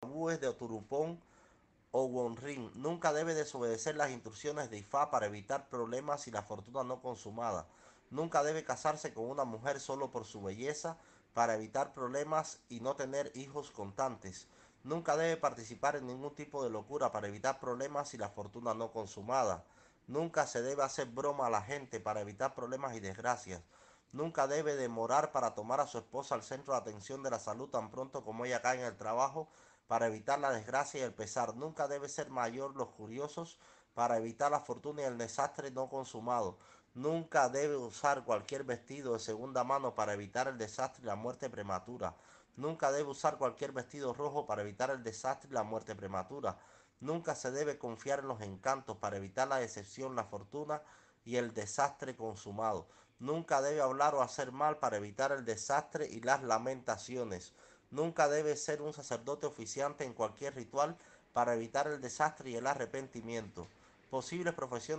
de Oturupón o Wonrin. Nunca debe desobedecer las instrucciones de Ifá para evitar problemas y la fortuna no consumada. Nunca debe casarse con una mujer solo por su belleza para evitar problemas y no tener hijos contantes. Nunca debe participar en ningún tipo de locura para evitar problemas y la fortuna no consumada. Nunca se debe hacer broma a la gente para evitar problemas y desgracias. Nunca debe demorar para tomar a su esposa al centro de atención de la salud tan pronto como ella cae en el trabajo para evitar la desgracia y el pesar. Nunca debe ser mayor los curiosos para evitar la fortuna y el desastre no consumado. Nunca debe usar cualquier vestido de segunda mano para evitar el desastre y la muerte prematura. Nunca debe usar cualquier vestido rojo para evitar el desastre y la muerte prematura. Nunca se debe confiar en los encantos para evitar la decepción, la fortuna y el desastre consumado. Nunca debe hablar o hacer mal para evitar el desastre y las lamentaciones. Nunca debe ser un sacerdote oficiante en cualquier ritual para evitar el desastre y el arrepentimiento. Posibles profesiones